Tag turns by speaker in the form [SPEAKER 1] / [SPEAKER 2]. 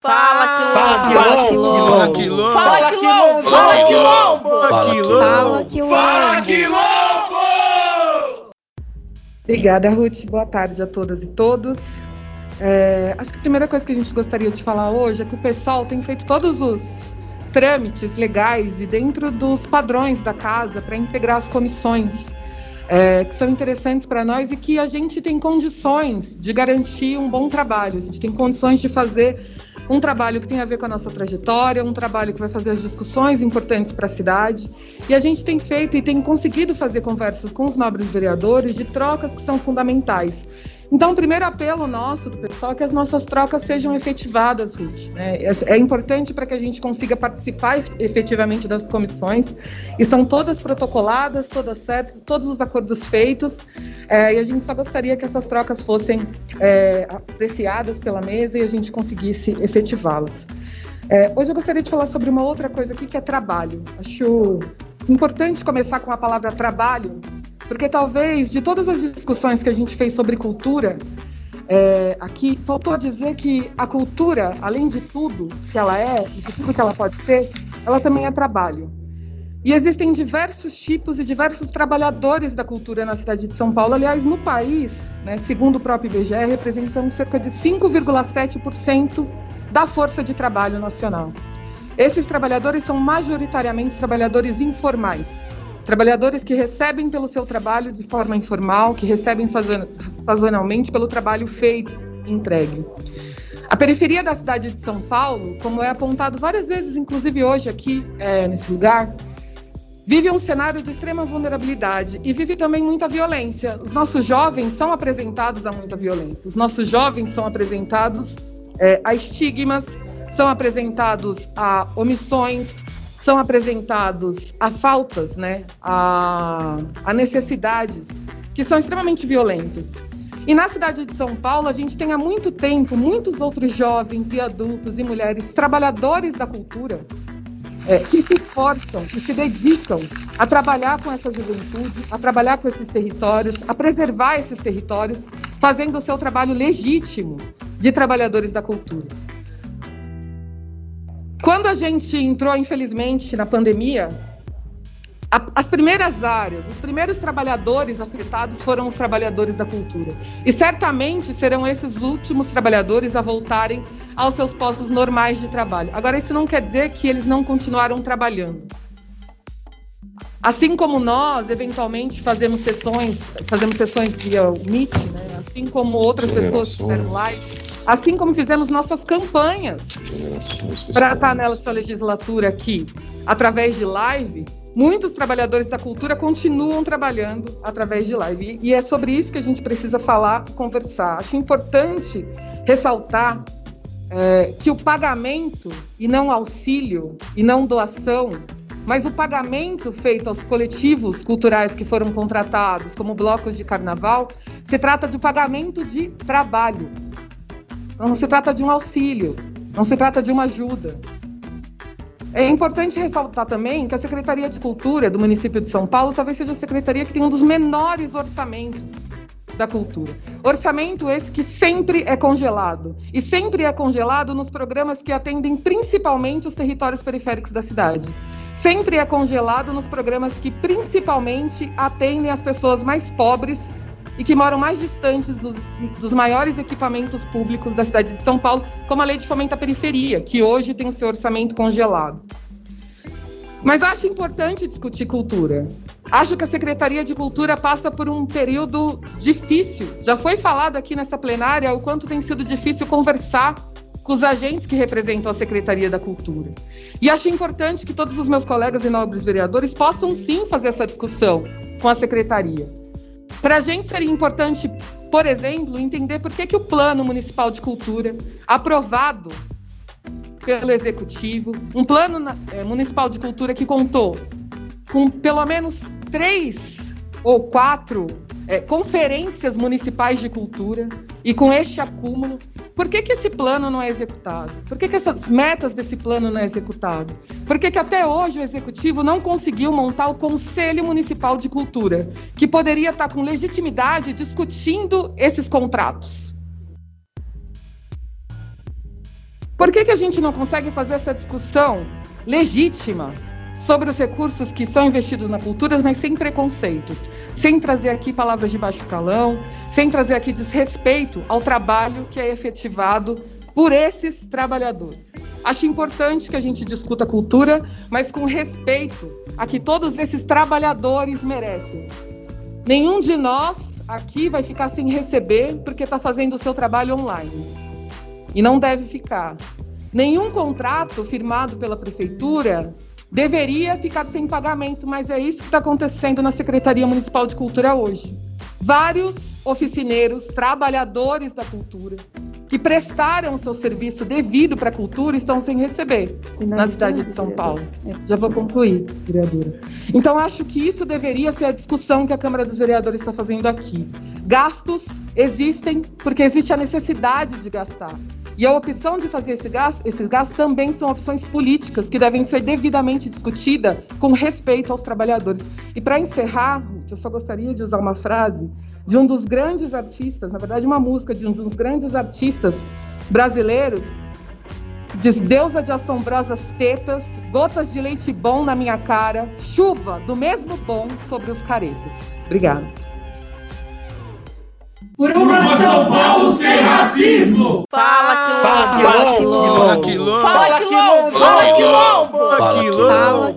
[SPEAKER 1] Fala, Quilombo! Fala, Quilombo! Fala, Quilombo! Fala, Quilombo! Fala, Quilombo! Fala, Quilombo!
[SPEAKER 2] Obrigada, Ruth. Boa tarde a todas e todos. É, acho que a primeira coisa que a gente gostaria de falar hoje é que o pessoal tem feito todos os trâmites legais e dentro dos padrões da casa para integrar as comissões é, que são interessantes para nós e que a gente tem condições de garantir um bom trabalho. A gente tem condições de fazer um trabalho que tem a ver com a nossa trajetória, um trabalho que vai fazer as discussões importantes para a cidade. E a gente tem feito e tem conseguido fazer conversas com os nobres vereadores de trocas que são fundamentais. Então, o primeiro apelo nosso do pessoal é que as nossas trocas sejam efetivadas, Ruth. Né? É, é importante para que a gente consiga participar efetivamente das comissões. Estão todas protocoladas, todas certas, todos os acordos feitos. É, e a gente só gostaria que essas trocas fossem é, apreciadas pela mesa e a gente conseguisse efetivá-las. É, hoje eu gostaria de falar sobre uma outra coisa aqui que é trabalho. Acho importante começar com a palavra trabalho, porque talvez de todas as discussões que a gente fez sobre cultura, é, aqui faltou dizer que a cultura, além de tudo que ela é, de tudo que ela pode ser, ela também é trabalho. E existem diversos tipos e diversos trabalhadores da cultura na cidade de São Paulo. Aliás, no país, né, segundo o próprio IBGE, representam cerca de 5,7% da força de trabalho nacional. Esses trabalhadores são majoritariamente trabalhadores informais, Trabalhadores que recebem pelo seu trabalho de forma informal, que recebem sazonalmente pelo trabalho feito e entregue. A periferia da cidade de São Paulo, como é apontado várias vezes, inclusive hoje aqui é, nesse lugar, vive um cenário de extrema vulnerabilidade e vive também muita violência. Os nossos jovens são apresentados a muita violência. Os nossos jovens são apresentados é, a estigmas, são apresentados a omissões, são apresentados a faltas, né, a, a necessidades que são extremamente violentas. E na cidade de São Paulo, a gente tem há muito tempo muitos outros jovens e adultos e mulheres trabalhadores da cultura é, que se esforçam, que se dedicam a trabalhar com essa juventude, a trabalhar com esses territórios, a preservar esses territórios, fazendo o seu trabalho legítimo de trabalhadores da cultura. Quando a gente entrou, infelizmente, na pandemia, a, as primeiras áreas, os primeiros trabalhadores afetados foram os trabalhadores da cultura. E certamente serão esses últimos trabalhadores a voltarem aos seus postos normais de trabalho. Agora, isso não quer dizer que eles não continuaram trabalhando. Assim como nós, eventualmente, fazemos sessões, fazemos sessões via Meet, né? assim como outras pessoas fizeram live, Assim como fizemos nossas campanhas para estar nessa legislatura aqui, através de live, muitos trabalhadores da cultura continuam trabalhando através de live. E é sobre isso que a gente precisa falar, conversar. Acho importante ressaltar é, que o pagamento, e não auxílio, e não doação, mas o pagamento feito aos coletivos culturais que foram contratados, como blocos de carnaval, se trata de pagamento de trabalho. Não se trata de um auxílio, não se trata de uma ajuda. É importante ressaltar também que a Secretaria de Cultura do município de São Paulo talvez seja a secretaria que tem um dos menores orçamentos da cultura. Orçamento esse que sempre é congelado. E sempre é congelado nos programas que atendem principalmente os territórios periféricos da cidade. Sempre é congelado nos programas que principalmente atendem as pessoas mais pobres e que moram mais distantes dos, dos, maiores equipamentos públicos da cidade de São Paulo, como a Lei de Fomento à Periferia, que hoje tem o seu orçamento congelado. Mas acho importante discutir cultura. Acho que a Secretaria de Cultura passa por um período difícil. Já foi falado aqui nessa plenária o quanto tem sido difícil conversar com os agentes que representam a Secretaria da Cultura. E acho importante que todos os meus colegas e nobres vereadores possam sim fazer essa discussão com a Secretaria. Para a gente seria importante, por exemplo, entender por que, que o Plano Municipal de Cultura, aprovado pelo Executivo, um plano é, municipal de cultura que contou com pelo menos três ou quatro é, conferências municipais de cultura e com este acúmulo, por que, que esse plano não é executado? Por que, que essas metas desse plano não é executado? Por que, que até hoje o executivo não conseguiu montar o Conselho Municipal de Cultura, que poderia estar com legitimidade discutindo esses contratos? Por que, que a gente não consegue fazer essa discussão legítima sobre os recursos que são investidos na cultura, mas sem preconceitos, sem trazer aqui palavras de baixo calão, sem trazer aqui desrespeito ao trabalho que é efetivado por esses trabalhadores. Acho importante que a gente discuta cultura, mas com respeito a que todos esses trabalhadores merecem. Nenhum de nós aqui vai ficar sem receber porque está fazendo o seu trabalho online. E não deve ficar. Nenhum contrato firmado pela prefeitura deveria ficar sem pagamento, mas é isso que está acontecendo na Secretaria Municipal de Cultura hoje. Vários oficineiros, trabalhadores da cultura, que prestaram seu serviço devido para a cultura estão sem receber na cidade de São Paulo. Já vou concluir, vereadora. Então, acho que isso deveria ser a discussão que a Câmara dos Vereadores está fazendo aqui. Gastos existem porque existe a necessidade de gastar. E a opção de fazer esse gasto, esse gasto também são opções políticas que devem ser devidamente discutidas com respeito aos trabalhadores. E para encerrar, eu só gostaria de usar uma frase de um dos grandes artistas, na verdade, uma música de um dos grandes artistas brasileiros. Deusa de assombrosas tetas, gotas de leite bom na minha cara, chuva do mesmo bom sobre os caretos. Obrigada.
[SPEAKER 3] Por uma São Paulo sem racismo! Fala quilombo! Fala quilombo! Fala quilombo! Fala quilombo! Fala quilombo!